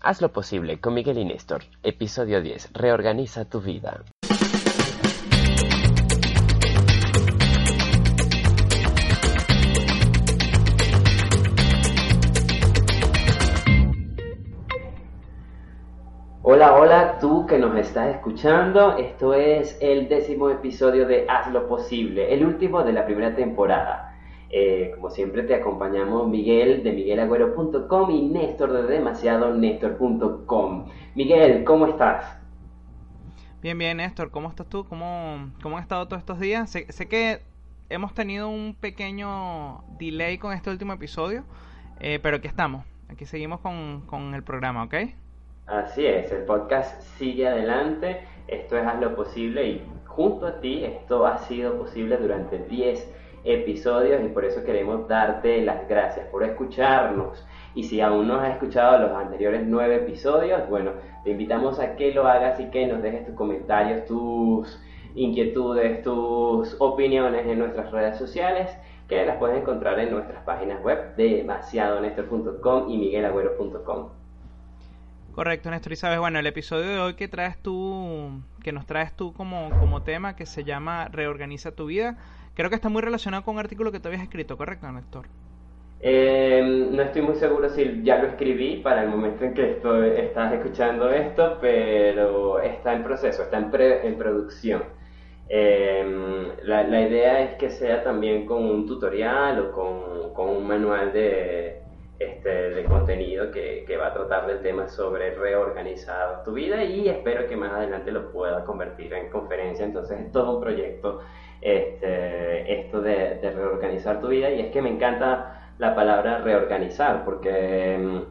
Haz lo posible con Miguel y Néstor. Episodio 10. Reorganiza tu vida. Hola, hola, tú que nos estás escuchando. Esto es el décimo episodio de Haz lo posible, el último de la primera temporada. Eh, como siempre te acompañamos Miguel de miguelagüero.com y Néstor de demasiado Néstor.com. Miguel, ¿cómo estás? Bien, bien, Néstor, ¿cómo estás tú? ¿Cómo, cómo han estado todos estos días? Sé, sé, que hemos tenido un pequeño delay con este último episodio, eh, pero aquí estamos. Aquí seguimos con, con el programa, ¿ok? Así es, el podcast sigue adelante, esto es Haz lo posible y junto a ti esto ha sido posible durante 10 episodios y por eso queremos darte las gracias por escucharnos. Y si aún no has escuchado los anteriores 9 episodios, bueno, te invitamos a que lo hagas y que nos dejes tus comentarios, tus inquietudes, tus opiniones en nuestras redes sociales que las puedes encontrar en nuestras páginas web de demasiadonestor.com y miguelagüero.com. Correcto, Néstor. Y sabes, bueno, el episodio de hoy que traes tú, que nos traes tú como, como tema, que se llama Reorganiza tu vida, creo que está muy relacionado con un artículo que tú habías escrito, ¿correcto, Néstor? Eh, no estoy muy seguro si ya lo escribí para el momento en que estoy, estás escuchando esto, pero está en proceso, está en, pre, en producción. Eh, la, la, idea es que sea también con un tutorial o con, con un manual de, este, de contenido que, que, va a tratar del tema sobre reorganizar tu vida y espero que más adelante lo pueda convertir en conferencia. Entonces es todo un proyecto este, esto de, de reorganizar tu vida y es que me encanta la palabra reorganizar porque um,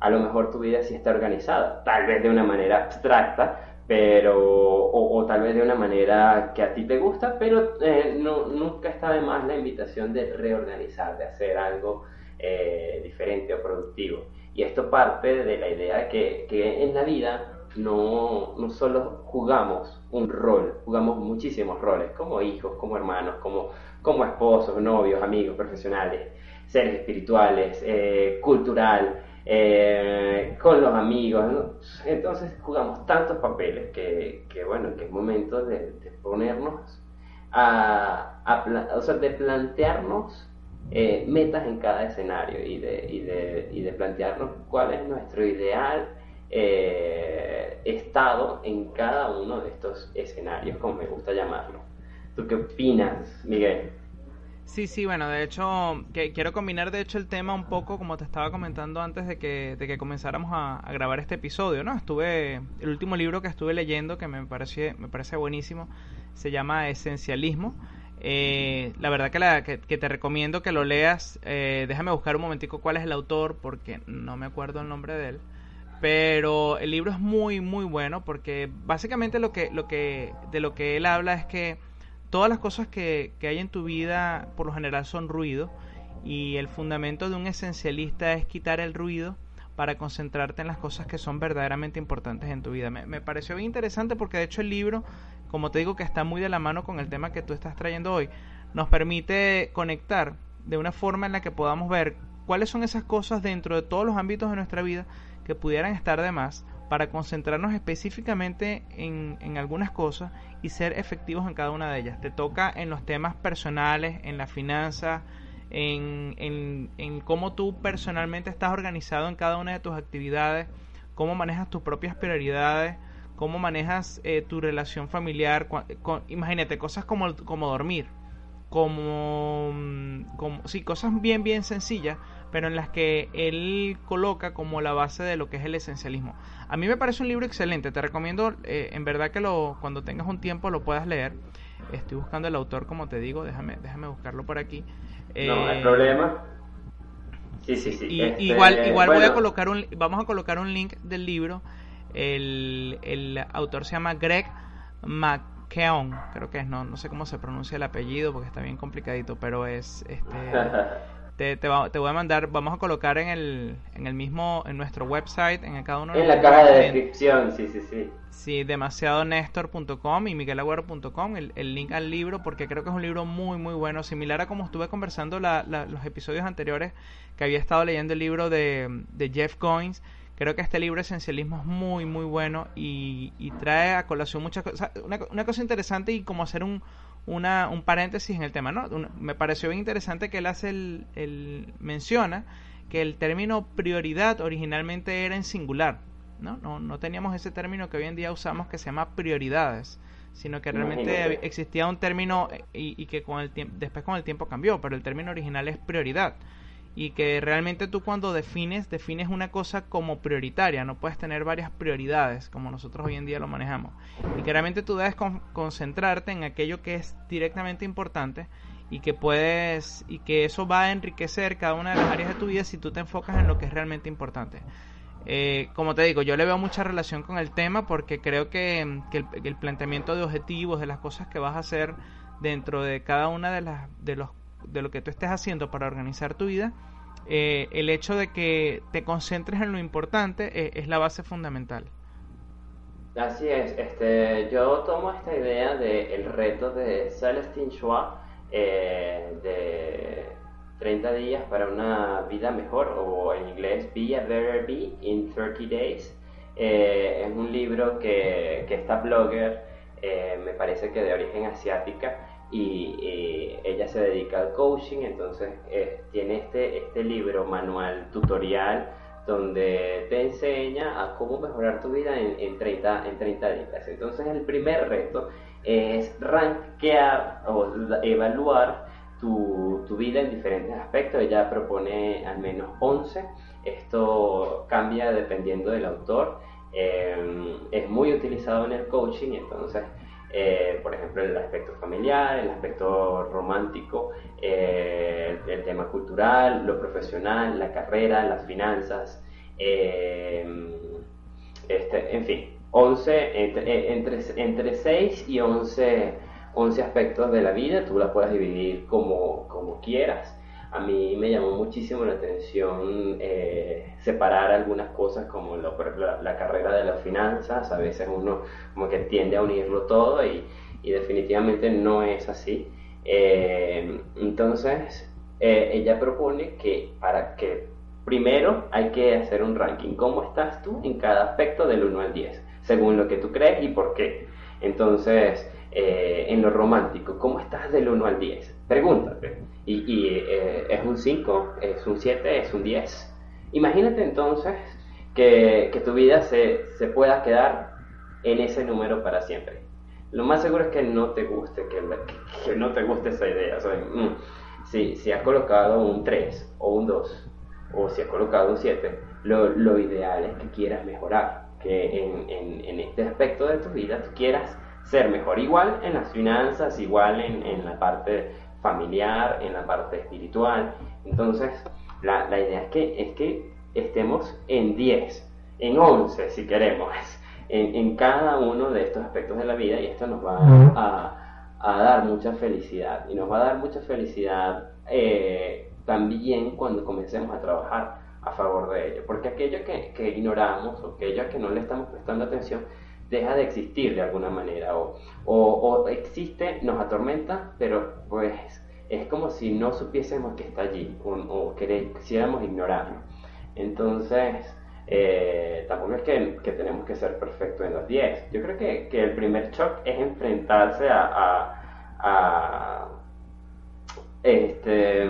a lo mejor tu vida sí está organizada, tal vez de una manera abstracta, pero o, o, tal vez de una manera que a ti te gusta, pero eh, no, nunca está de más la invitación de reorganizar, de hacer algo eh, diferente o productivo. Y esto parte de la idea que, que en la vida no, no solo jugamos un rol, jugamos muchísimos roles, como hijos, como hermanos, como, como esposos, novios, amigos, profesionales, seres espirituales, eh, cultural, eh, con los amigos. Entonces jugamos tantos papeles que, que, bueno, que es momento de, de ponernos a, a, o sea, de plantearnos eh, metas en cada escenario y de, y, de, y de, plantearnos cuál es nuestro ideal eh, estado en cada uno de estos escenarios, como me gusta llamarlo. ¿Tú qué opinas, Miguel? Sí, sí, bueno, de hecho, quiero combinar de hecho el tema un poco, como te estaba comentando antes de que, de que comenzáramos a, a, grabar este episodio, ¿no? Estuve, el último libro que estuve leyendo, que me parece, me parece buenísimo, se llama Esencialismo. Eh, la verdad que, la, que, que, te recomiendo que lo leas. Eh, déjame buscar un momentico cuál es el autor porque no me acuerdo el nombre de él. Pero el libro es muy muy bueno porque básicamente lo que, lo que, de lo que él habla es que todas las cosas que, que hay en tu vida por lo general son ruido y el fundamento de un esencialista es quitar el ruido para concentrarte en las cosas que son verdaderamente importantes en tu vida. Me, me pareció bien interesante porque de hecho el libro como te digo que está muy de la mano con el tema que tú estás trayendo hoy, nos permite conectar de una forma en la que podamos ver cuáles son esas cosas dentro de todos los ámbitos de nuestra vida que pudieran estar de más para concentrarnos específicamente en, en, algunas cosas y ser efectivos en cada una de ellas. Te toca en los temas personales, en la finanza, en, en, en cómo tú personalmente estás organizado en cada una de tus actividades, cómo manejas tus propias prioridades, cómo manejas eh, tu relación familiar, imagínate, cosas como, como dormir, como, mm, como, sí, cosas bien, bien sencillas, pero en las que él coloca como la base de lo que es el esencialismo. A mí me parece un libro excelente, te recomiendo eh, en verdad que lo, cuando tengas un tiempo lo puedas leer. Estoy buscando el autor, como te digo, déjame, déjame buscarlo por aquí. No, hay problema. Sí, sí, sí. Y, este, igual igual bueno. voy a colocar un, vamos a colocar un link del libro el, el autor se llama Greg McKeown, creo que es, no, no sé cómo se pronuncia el apellido porque está bien complicadito, pero es este te, te, va, te, voy a mandar, vamos a colocar en el, en el mismo, en nuestro website, en cada uno En la caja de descripción, sí, sí, sí. Sí, demasiadonestor.com y miguelagüero.com, el, el link al libro, porque creo que es un libro muy, muy bueno, similar a como estuve conversando la, la, los episodios anteriores, que había estado leyendo el libro de, de Jeff Goins, creo que este libro Esencialismo es muy, muy bueno y, trae a colación muchas cosas. Una, cosa interesante y como hacer un, una, un paréntesis en el tema, ¿no? me pareció bien interesante que él hace el, menciona que el término prioridad originalmente era en singular, ¿no? ¿no? No teníamos ese término que hoy en día usamos que se llama prioridades sino que realmente existía un término eh, y, que con el después con el tiempo cambió, pero el término original es prioridad y que realmente tú cuando defines, defines una cosa como prioritaria, no puedes tener varias prioridades como nosotros hoy en día lo manejamos. Y que realmente tú debes concentrarte en aquello que es directamente importante y que puedes y que eso va a enriquecer cada una de las áreas de tu vida si tú te enfocas en lo que es realmente importante. Eh, como te digo, yo le veo mucha relación con el tema porque creo que, el, planteamiento de objetivos, de las cosas que vas a hacer dentro de cada una de las de los de lo que tú estés haciendo para organizar tu vida, eh, el hecho de que te concentres en lo importante eh, es la base fundamental. Así es, este, yo tomo esta idea del reto de Celestine Schwab eh, de 30 días para una vida mejor, o en inglés Be a Better Be in 30 Days. es un libro que, que esta blogger, me parece que de origen asiática, y ella se dedica al coaching, entonces eh, tiene este, este libro manual tutorial donde te enseña a cómo mejorar tu vida en, en, 30, en 30 días. Entonces el primer reto es rankear o evaluar tu, tu, vida en diferentes aspectos. Ella propone al menos 11. Esto cambia dependiendo del autor. Eh, es muy utilizado en el coaching, entonces eh, por ejemplo, el aspecto familiar, el aspecto romántico, eh, el, tema cultural, lo profesional, la carrera, las finanzas, eh, este, en fin, 11, entre, entre, entre 6 y 11, 11 aspectos de la vida, tú la puedes dividir como, como quieras a mí me llamó muchísimo la atención eh, separar algunas cosas como la, carrera de las finanzas, a veces uno como que tiende a unirlo todo y, definitivamente no es así. Eh, entonces, eh, ella propone que para que primero hay que hacer un ranking, ¿cómo estás tú en cada aspecto del 1 al 10? Según lo que tú crees y por qué. Entonces, en lo romántico, ¿cómo estás del 1 al 10? Pregúntate y, eh, es un 5, es un 7, es un 10. Imagínate entonces que, que tu vida se, se, pueda quedar en ese número para siempre. Lo más seguro es que no te guste, que, que, no te guste esa idea. Mm, si, si, has colocado un 3 o un 2, o si has colocado un 7, lo, lo ideal es que quieras mejorar, que en, en, en, este aspecto de tu vida tú quieras ser mejor. Igual en las finanzas, igual en, en la parte familiar, en la parte espiritual. Entonces, la, la idea es que, es que estemos en 10, en 11 si queremos, en, en, cada uno de estos aspectos de la vida y esto nos va a, a dar mucha felicidad. Y nos va a dar mucha felicidad eh, también cuando comencemos a trabajar a favor de ello. Porque aquello que, que ignoramos o aquello que no le estamos prestando atención, deja de existir de alguna manera o, o, existe, nos atormenta, pero pues es como si no supiésemos que está allí o, o quisiéramos ignorarlo. Entonces, eh, tampoco es que, tenemos que ser perfectos en los 10. Yo creo que, que el primer shock es enfrentarse a, a, a este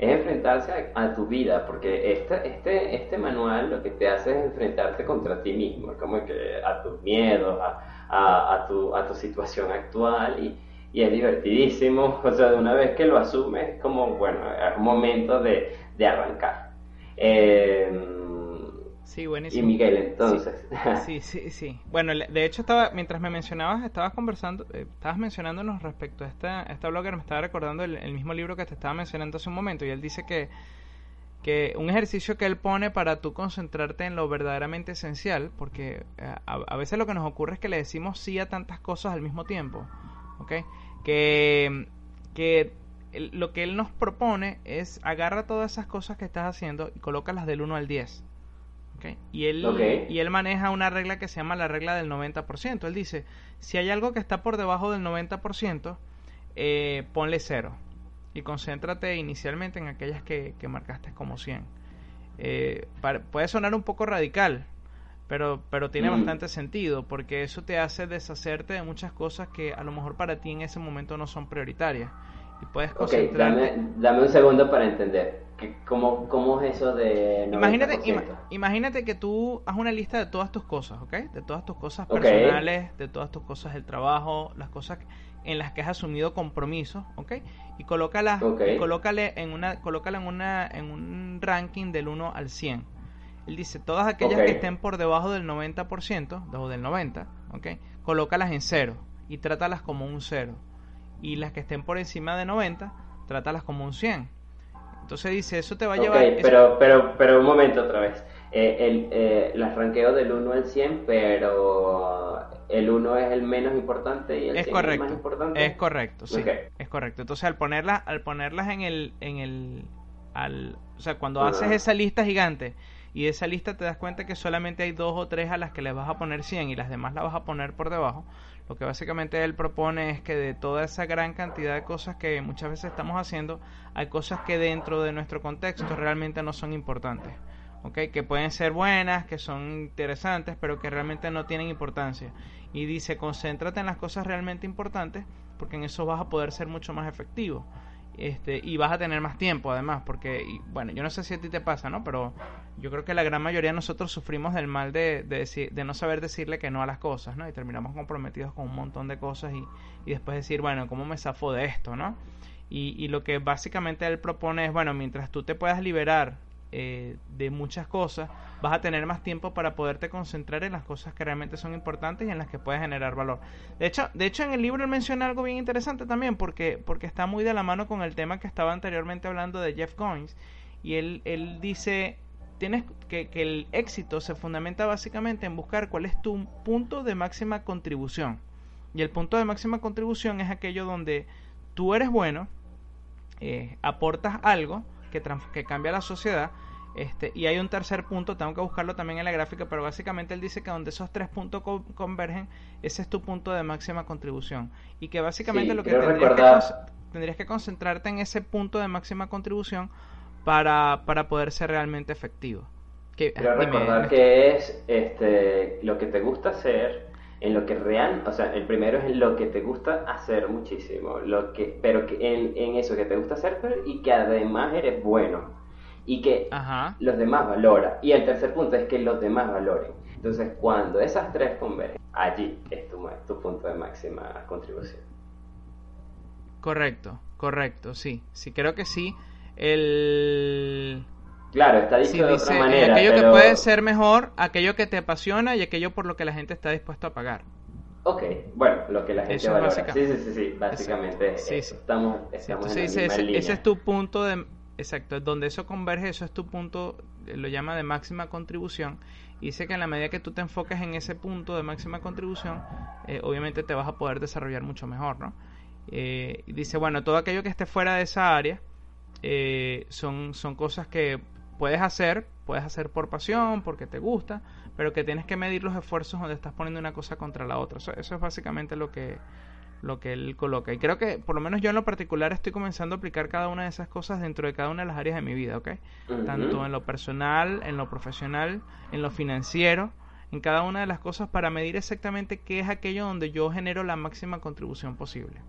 es enfrentarse a, tu vida, porque este, este, este manual lo que te hace es enfrentarte contra ti mismo, como que a tus miedos, a, a, tu, a tu situación actual y, y, es divertidísimo, o sea, de una vez que lo asumes, es como, bueno, es momento de, de arrancar. Eh, Sí, buenísimo. Y Miguel, entonces. Sí, sí, sí. Bueno, de hecho, estaba mientras me mencionabas, estabas conversando, eh, estabas mencionándonos respecto a esta, esta blogger, me estaba recordando el, mismo libro que te estaba mencionando hace un momento, y él dice que, que un ejercicio que él pone para tú concentrarte en lo verdaderamente esencial, porque eh, a, veces lo que nos ocurre es que le decimos sí a tantas cosas al mismo tiempo, ¿ok? Que, que lo que él nos propone es agarra todas esas cosas que estás haciendo y colócalas del 1 al 10 y, él, y él maneja una regla que se llama la regla del 90%. Él dice, si hay algo que está por debajo del 90%, eh, ponle cero y concéntrate inicialmente en aquellas que, marcaste como 100. Eh, puede sonar un poco radical, pero, pero tiene Mm. bastante sentido, porque eso te hace deshacerte de muchas cosas que a lo mejor para ti en ese momento no son prioritarias. Y puedes Ok, concentrarte. dame, dame un segundo para entender. ¿Cómo, cómo es eso de 90%? Imagínate, ima- imagínate que tú haz una lista de todas tus cosas, ¿ok? De todas tus cosas personales, de todas tus cosas del trabajo, las cosas en las que has asumido compromisos, ¿ok? Y colócalas, Ok. y colócale en una, colócala en una, en un ranking del 1 al 100. Él dice, todas aquellas Ok. que estén por debajo del 90%, o del 90, ¿ok? Colócalas en cero y trátalas como un cero. Y las que estén por encima de 90, trátalas como un 100. Entonces dice, eso te va a llevar... pero, pero, pero un momento otra vez. Eh, el, eh, las ranqueo del 1 al 100, pero el 1 es el menos importante y el es 100 es el más importante. es correcto sí es correcto entonces al ponerlas al ponerlas en el en el al o sea cuando haces esa lista gigante y de esa lista te das cuenta que solamente hay dos o tres a las que le vas a poner 100 y las demás las vas a poner por debajo lo que básicamente él propone es que de toda esa gran cantidad de cosas que muchas veces estamos haciendo hay cosas que dentro de nuestro contexto realmente no son importantes ¿ok? que pueden ser buenas, que son interesantes, pero que realmente no tienen importancia. Y dice, concéntrate en las cosas realmente importantes, porque en eso vas a poder ser mucho más efectivo. Este, y vas a tener más tiempo además, porque, y, bueno, yo no sé si a ti te pasa, ¿no? Pero yo creo que la gran mayoría de nosotros sufrimos del mal de, de, decir- de no saber decirle que no a las cosas, ¿no? Y terminamos comprometidos con un montón de cosas y, y después decir, bueno, ¿cómo me zafo de esto, ¿no? Y, y lo que básicamente él propone es, bueno, mientras tú te puedas liberar eh, de muchas cosas, vas a tener más tiempo para poderte concentrar en las cosas que realmente son importantes y en las que puedes generar valor. De hecho, de hecho en el libro él menciona algo bien interesante también, porque, porque está muy de la mano con el tema que estaba anteriormente hablando de Jeff Coins, y él, él dice tienes que, que el éxito se fundamenta básicamente en buscar cuál es tu punto de máxima contribución. Y el punto de máxima contribución es aquello donde tú eres bueno, eh, aportas algo que, que cambia la sociedad. Este, y hay un tercer punto, tengo que buscarlo también en la gráfica, pero básicamente él dice que donde esos tres puntos co- convergen, ese es tu punto de máxima contribución. Y que básicamente Sí, lo que tendrías, que tendrías que concentrarte en ese punto de máxima contribución para, para poder ser realmente efectivo. Que, Quiero dime, recordar que es este, lo que te gusta hacer, en lo que real, o sea, el primero es en lo que te gusta hacer muchísimo, lo que, pero que en, en eso que te gusta hacer pero- y que además eres bueno y que Ajá. los demás valoran. Y el tercer punto es que los demás valoren. Entonces, cuando esas tres convergen, allí es tu, tu punto de máxima contribución. Correcto, correcto, sí. Sí, creo que sí. El... Claro, está dicho Sí, de dice, otra es manera, aquello que puede ser mejor, aquello que te apasiona y aquello por lo que la gente está dispuesto a pagar. Ok, bueno, lo que la gente Eso es valora. Sí, sí, sí, sí, básicamente Sí, eso. sí. estamos, Sí, estamos entonces en la misma ese, línea. ese es tu punto de... Exacto, donde eso converge, eso es tu punto, eh, lo llama de máxima contribución. Y dice que en la medida que tú te enfoques en ese punto de máxima contribución, eh, obviamente te vas a poder desarrollar mucho mejor, ¿no? Eh, y dice, bueno, todo aquello que esté fuera de esa área eh, son, son cosas que puedes hacer, puedes hacer por pasión, porque te gusta, pero que tienes que medir los esfuerzos donde estás poniendo una cosa contra la otra. Eso, eso es básicamente lo que, lo que él coloca. Y creo que, por lo menos yo en lo particular, estoy comenzando a aplicar cada una de esas cosas dentro de cada una de las áreas de mi vida, ¿ok? Tanto en lo personal, en lo profesional, en lo financiero, en cada una de las cosas para medir exactamente qué es aquello donde yo genero la máxima contribución posible.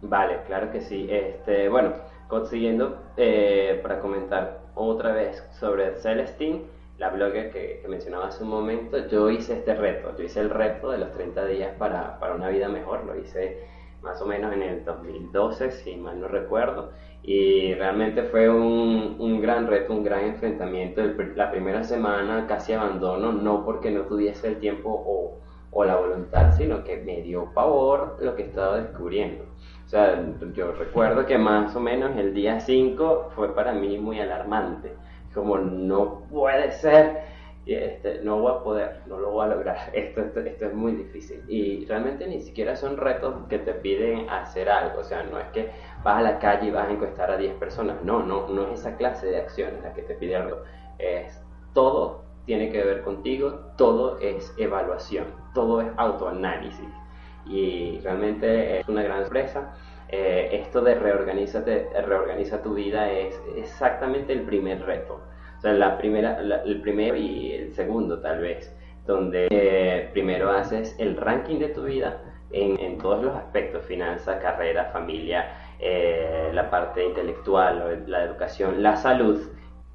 Vale, claro que sí. Este, bueno, consiguiendo eh, para comentar otra vez sobre Celestine, la blogger que, que mencionaba hace un momento, yo hice este reto, yo hice el reto de los 30 días para, para una vida mejor, lo hice más o menos en el 2012, si mal no recuerdo, y realmente fue un, un gran reto, un gran enfrentamiento. El la primera semana casi abandono, no porque no tuviese el tiempo o, o la voluntad, sino que me dio pavor lo que estaba descubriendo. O sea, yo recuerdo que más o menos el día 5 fue para mí muy alarmante. Como no puede ser, este, no voy a poder, no lo voy a lograr, esto, esto, esto es muy difícil. Y realmente ni siquiera son retos que te piden hacer algo, o sea, no es que vas a la calle y vas a encuestar a 10 personas, no, no, no es esa clase de acciones la que te pide algo, es todo tiene que ver contigo, todo es evaluación, todo es autoanálisis y realmente es una gran sorpresa. Eh, esto de reorganiza tu vida es exactamente el primer reto. O sea, la primera, el primero y el segundo tal vez, donde eh, primero haces el ranking de tu vida en, en todos los aspectos, finanzas, carrera, familia, eh, la parte intelectual, la educación, la salud,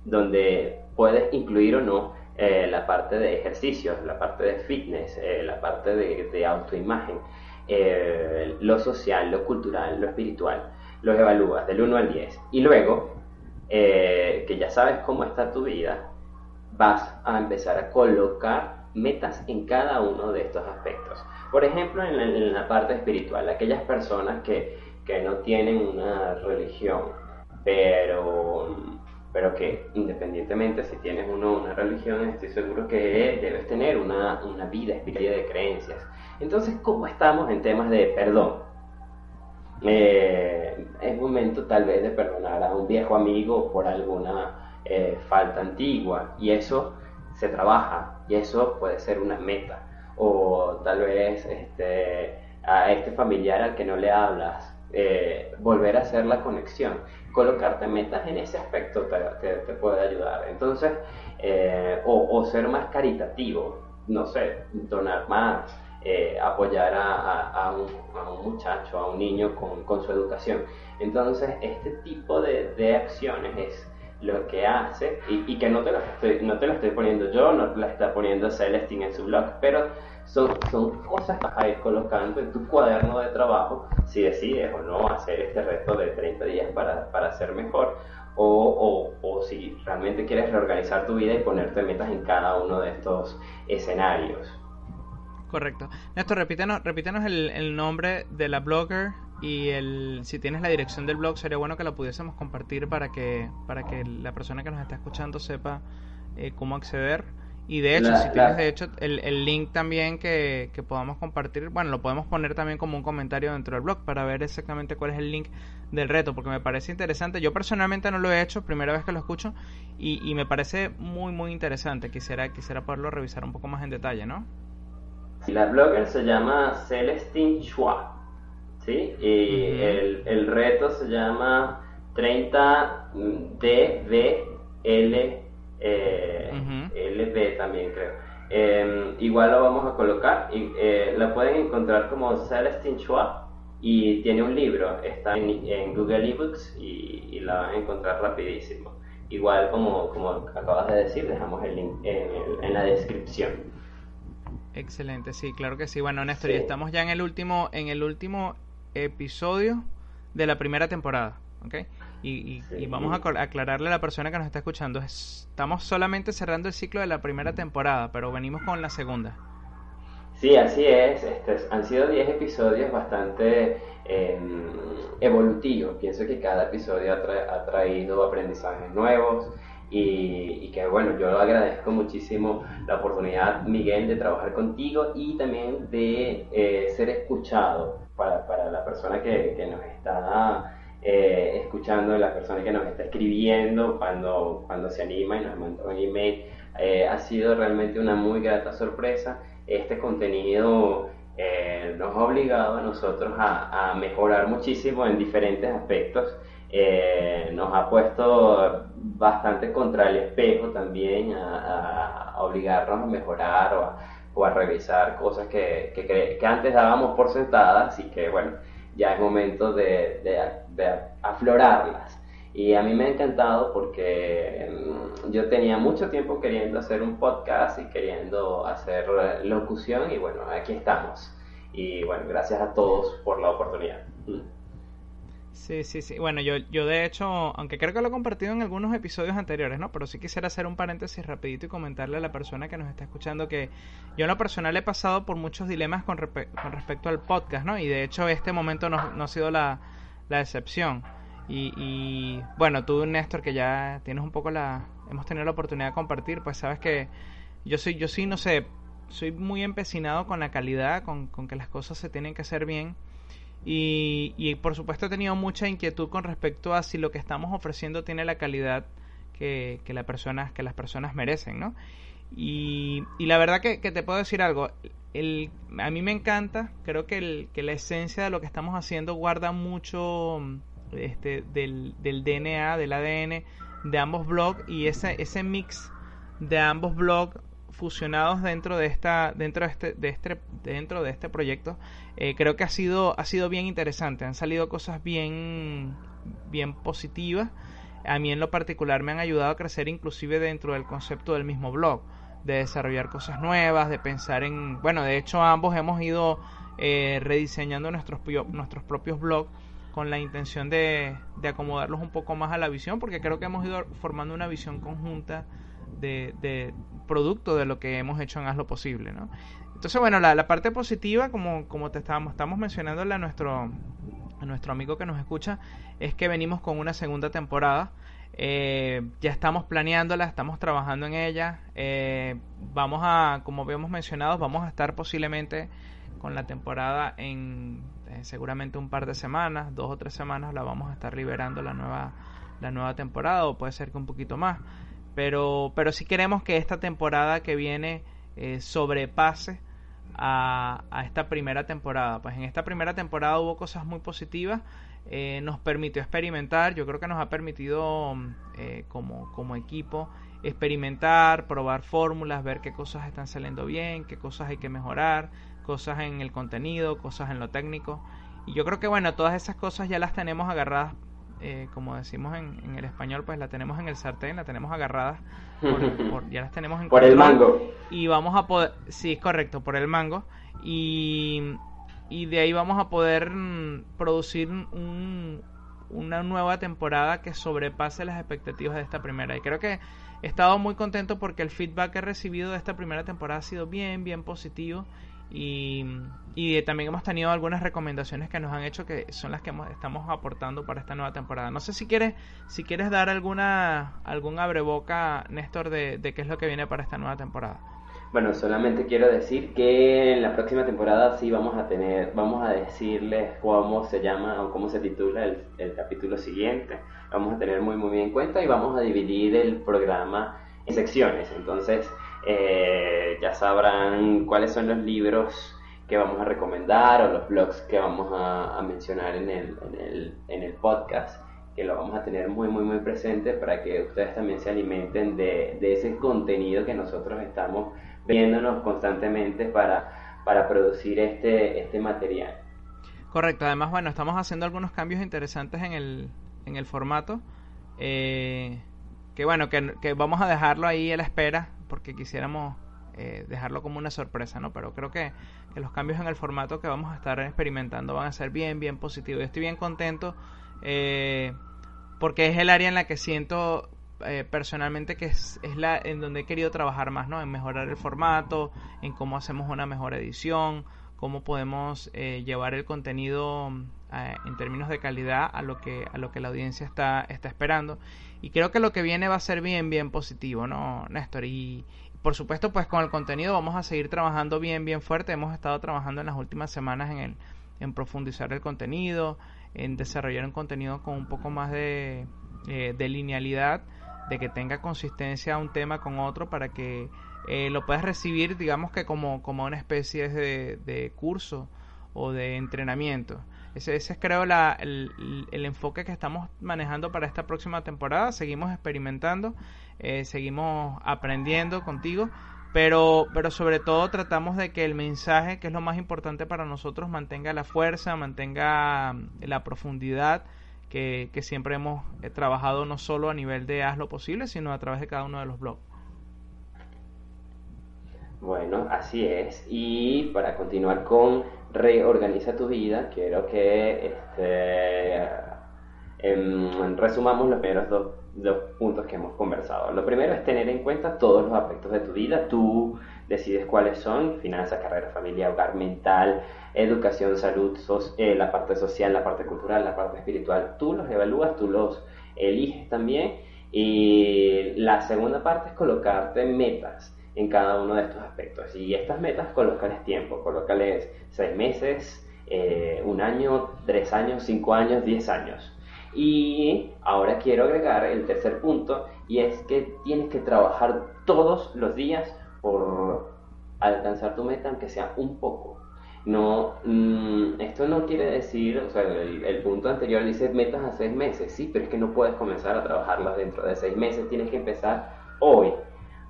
donde puedes incluir o no eh, la parte de ejercicios, la parte de fitness, eh, la parte de, autoimagen, lo social, lo cultural, lo espiritual, los evalúas del 1 al 10. Y luego, que ya sabes cómo está tu vida, vas a empezar a colocar metas en cada uno de estos aspectos. Por ejemplo, en la parte espiritual, aquellas personas que que no tienen una religión, pero, pero que independientemente si tienes uno una religión, estoy seguro que debes tener una, una vida espiritual de creencias. Entonces, ¿cómo estamos en temas de perdón? Eh, es momento tal vez de perdonar a un viejo amigo por alguna eh, falta antigua y eso se trabaja y eso puede ser una meta o tal vez este, a este familiar al que no le hablas eh, volver a hacer la conexión. Colocarte metas en ese aspecto te, puede ayudar. Entonces, eh, o, ser más caritativo, no sé, donar más, eh, apoyar a, un, muchacho, a un niño con, su educación. Entonces, este tipo de, acciones es lo que hace, y, que no te, lo estoy, no te lo estoy poniendo yo, no te la está poniendo Celestine en su blog, pero son, son cosas que vas a ir colocando en tu cuaderno de trabajo si decides o no hacer este reto de 30 días para, para ser mejor o, o, o, si realmente quieres reorganizar tu vida y ponerte metas en cada uno de estos escenarios. Correcto. Néstor, repítenos, repítenos el, el nombre de la blogger y el, si tienes la dirección del blog sería bueno que la pudiésemos compartir para que, para que la persona que nos está escuchando sepa eh, cómo acceder. Y de hecho, si tienes de hecho el, el link también que, que, podamos compartir, bueno, lo podemos poner también como un comentario dentro del blog para ver exactamente cuál es el link del reto, porque me parece interesante. Yo personalmente no lo he hecho, primera vez que lo escucho, y, y me parece muy, muy interesante. Quisiera, quisiera poderlo revisar un poco más en detalle, ¿no? La blogger se llama Celestine Chua, ¿sí? Y el, el reto se llama 30 DVL eh, LB también creo. Em, igual lo vamos a colocar y eh, la pueden encontrar como Celestine Chua y tiene un libro, está en, Google eBooks y, y, la van a encontrar rapidísimo. Igual como, como acabas de decir, dejamos el link en, la descripción. Excelente, sí, claro que sí. Bueno, Néstor, y estamos ya en el último, en el último episodio de la primera temporada, ¿ok? Y, vamos a aclararle a la persona que nos está escuchando, estamos solamente cerrando el ciclo de la primera temporada, pero venimos con la segunda. Sí, así es. Este, han sido 10 episodios bastante em, evolutivos. Pienso que cada episodio ha, traído aprendizajes nuevos y, que bueno, yo agradezco muchísimo la oportunidad, Miguel, de trabajar contigo y también de eh, ser escuchado para, para la persona que, que nos está eh, escuchando la persona que nos está escribiendo cuando, cuando se anima y nos manda un email. Eh, ha sido realmente una muy grata sorpresa. Este contenido eh, nos ha obligado a nosotros a, mejorar muchísimo en diferentes aspectos. nos ha puesto bastante contra el espejo también a, obligarnos a mejorar o a, revisar cosas que, que, que antes dábamos por sentadas y que bueno, ya es momento de, aflorarlas. Y a mí me ha encantado porque mm, yo tenía mucho tiempo queriendo hacer un podcast y queriendo hacer locución y bueno, aquí estamos. Y bueno, gracias a todos por la oportunidad. Sí, sí, sí. Bueno, yo, yo de hecho, aunque creo que lo he compartido en algunos episodios anteriores, ¿no? Pero sí quisiera hacer un paréntesis rapidito y comentarle a la persona que nos está escuchando que yo en lo personal he pasado por muchos dilemas con, respecto al podcast, ¿no? Y de hecho este momento no, no ha sido la, la excepción. Y, y, bueno, tú, Néstor, que ya tienes un poco la... Hemos tenido la oportunidad de compartir, pues sabes que yo soy, yo sí, no sé, soy muy empecinado con la calidad, con, con que las cosas se tienen que hacer bien y, y, por supuesto he tenido mucha inquietud con respecto a si lo que estamos ofreciendo tiene la calidad que, que, la persona, que las personas merecen, ¿no? Y, y la verdad que, que, te puedo decir algo, el, a mí me encanta, creo que, el, que la esencia de lo que estamos haciendo guarda mucho este, del, del DNA, del ADN de ambos blogs y ese, ese mix de ambos blogs fusionados dentro de esta dentro de este, de este dentro de este proyecto eh, creo que ha sido ha sido bien interesante. Han salido cosas bien bien positivas. A mí en lo particular me han ayudado a crecer inclusive dentro del concepto del mismo blog de desarrollar cosas nuevas de pensar en bueno de hecho ambos hemos ido eh, rediseñando nuestros nuestros propios blogs con la intención de, de acomodarlos un poco más a la visión porque creo que hemos ido formando una visión conjunta de, producto de lo que hemos hecho en Haz lo Posible, ¿no? Entonces, bueno, la, parte positiva, como, como te estábamos, estamos mencionándole a nuestro, nuestro amigo que nos escucha, es que venimos con una segunda temporada. Eh, ya estamos planeándola, estamos trabajando en ella. Eh, vamos a, como habíamos mencionado, vamos a estar posiblemente con la temporada en eh, seguramente un par de semanas, dos o tres semanas, la vamos a estar liberando la nueva, la nueva temporada, o puede ser que un poquito más. Pero, pero sí queremos que esta temporada que viene eh, sobrepase a, esta primera temporada. Pues en esta primera temporada hubo cosas muy positivas. Eh, nos permitió experimentar. Yo creo que nos ha permitido eh, como, como equipo experimentar, probar fórmulas, ver qué cosas están saliendo bien, qué cosas hay que mejorar, cosas en el contenido, cosas en lo técnico. Y yo creo que bueno, todas esas cosas ya las tenemos agarradas eh, como decimos en, el español, pues la tenemos en el sartén, la tenemos agarrada, ya las tenemos en Por el mango. Y vamos a poder, sí, correcto, por el mango. Y, y de ahí vamos a poder mm, producir un, una nueva temporada que sobrepase las expectativas de esta primera. Y creo que he estado muy contento porque el feedback que he recibido de esta primera temporada ha sido bien, bien positivo y, y, también hemos tenido algunas recomendaciones que nos han hecho que son las que estamos aportando para esta nueva temporada. No sé si quieres, si quieres dar alguna, algún abreboca, Néstor, de, qué es lo que viene para esta nueva temporada. Bueno, solamente quiero decir que en la próxima temporada sí vamos a tener, vamos a decirles cómo se llama o cómo se titula el, el capítulo siguiente. Vamos a tener muy muy bien en cuenta y vamos a dividir el programa en secciones. Entonces, eh, ya sabrán cuáles son los libros que vamos a recomendar o los blogs que vamos a, mencionar en el, en, el, en el, podcast, que lo vamos a tener muy, muy, muy presente para que ustedes también se alimenten de, de ese contenido que nosotros estamos viéndonos constantemente para, para producir este, este material. Correcto, además, bueno, estamos haciendo algunos cambios interesantes en el, en el formato. Eh, que bueno, que, que, vamos a dejarlo ahí a la espera porque quisiéramos eh, dejarlo como una sorpresa, ¿no? Pero creo que, los cambios en el formato que vamos a estar experimentando van a ser bien, bien positivos. Yo estoy bien contento eh, porque es el área en la que siento eh, personalmente que es, es, la en donde he querido trabajar más, ¿no? En mejorar el formato, en cómo hacemos una mejor edición, cómo podemos llevar el contenido en términos de calidad a lo que a lo que la audiencia está está esperando y creo que lo que viene va a ser bien, bien positivo, ¿no, Néstor? Y por supuesto, pues con el contenido vamos a seguir trabajando bien, bien fuerte. Hemos estado trabajando en las últimas semanas en, el, en profundizar el contenido, en desarrollar un contenido con un poco más de, eh, de linealidad, de que tenga consistencia un tema con otro para que eh, lo puedas recibir, digamos que como, como una especie de, de curso o de entrenamiento. Ese, es creo la, el, enfoque que estamos manejando para esta próxima temporada. Seguimos experimentando, eh, seguimos aprendiendo contigo, pero, pero sobre todo tratamos de que el mensaje, que es lo más importante para nosotros, mantenga la fuerza, mantenga mm, la profundidad que, que siempre hemos eh, trabajado no solo a nivel de haz lo posible, sino a través de cada uno de los blogs. Bueno, así es. Y para continuar con reorganiza tu vida, quiero que este, em, resumamos los primeros dos, puntos que hemos conversado. Lo primero es tener en cuenta todos los aspectos de tu vida. Tú decides cuáles son, finanzas, carrera, familia, hogar, mental, educación, salud, eh, la parte social, la parte cultural, la parte espiritual. Tú los evalúas, tú los eliges también. Y la segunda parte es colocarte metas en cada uno de estos aspectos. Y estas metas, colócales tiempo, colócales seis meses, eh, un año, tres años, cinco años, diez años. Y ahora quiero agregar el tercer punto y es que tienes que trabajar todos los días por alcanzar tu meta, aunque sea un poco. no, mm, esto no quiere decir, o sea, el, punto anterior dice metas a seis meses, sí, pero es que no puedes comenzar a trabajarlas dentro de seis meses, tienes que empezar hoy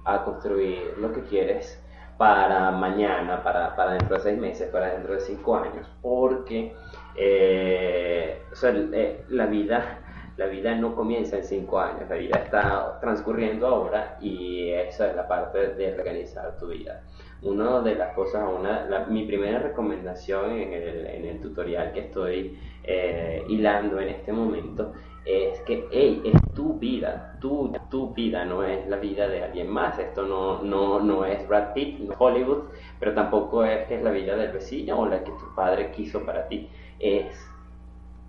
a construir lo que quieres para mañana, para, para dentro de seis meses, para dentro de cinco años, porque eh, o sea, eh, la vida la vida no comienza en cinco años, la vida está transcurriendo ahora y esa es la parte de organizar tu vida. Una de las cosas, una, mi primera recomendación en el, en el tutorial que estoy eh, hilando en este momento es que, hey, es tu vida, tu, tu vida, no es la vida de alguien más. Esto no, no, no es Brad Pitt, no es Hollywood, pero tampoco es que es la vida del vecino o la que tu padre quiso para ti. Es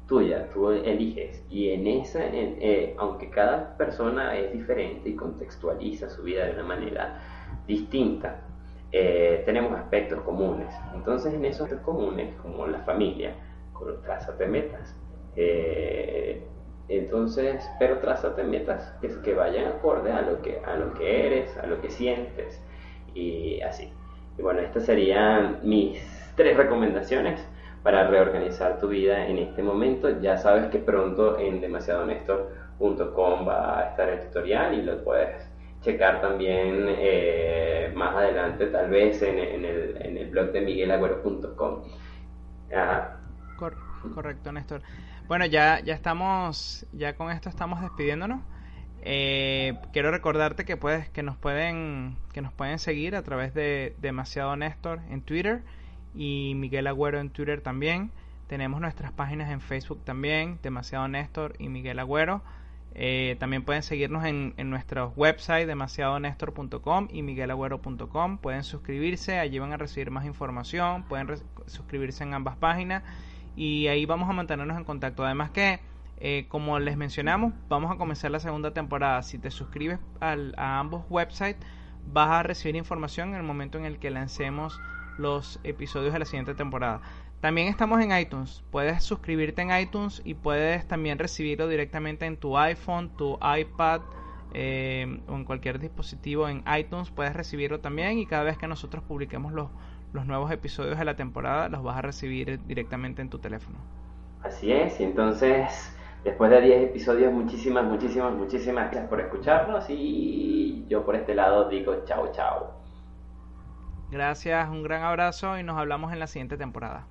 tuya, tú eliges. Y en esa, eh, aunque cada persona es diferente y contextualiza su vida de una manera distinta, eh, tenemos aspectos comunes. Entonces, en esos aspectos comunes, como la familia, trázate metas. Eh, entonces, pero trázate metas que, que vayan acorde a lo que, a lo que eres, a lo que sientes y así. Y bueno, estas serían mis tres recomendaciones para reorganizar tu vida en este momento. Ya sabes que pronto en demasiadonestor.com va a estar el tutorial y lo puedes checar también eh, más adelante, tal vez en, el, en el, blog de miguelagüero.com. correcto, Néstor. Bueno, ya, ya estamos, ya con esto estamos despidiéndonos. Eh, quiero recordarte que puedes, que nos pueden, que nos pueden seguir a través de Demasiado Néstor en Twitter y Miguel Agüero en Twitter también. Tenemos nuestras páginas en Facebook también, Demasiado Néstor y Miguel Agüero. Eh, también pueden seguirnos en, en nuestros websites demasiadonestor.com y miguelagüero.com. Pueden suscribirse, allí van a recibir más información. Pueden suscribirse en ambas páginas y ahí vamos a mantenernos en contacto. Además que, eh, como les mencionamos, vamos a comenzar la segunda temporada. Si te suscribes a ambos websites, vas a recibir información en el momento en el que lancemos los episodios de la siguiente temporada. También estamos en iTunes. Puedes suscribirte en iTunes y puedes también recibirlo directamente en tu iPhone, tu iPad eh, o en cualquier dispositivo en iTunes. Puedes recibirlo también y cada vez que nosotros publiquemos los, los nuevos episodios de la temporada los vas a recibir directamente en tu teléfono. Así es, y entonces después de 10 episodios, muchísimas, muchísimas, muchísimas gracias por escucharnos y yo por este lado digo chao, chao. Gracias, un gran abrazo y nos hablamos en la siguiente temporada.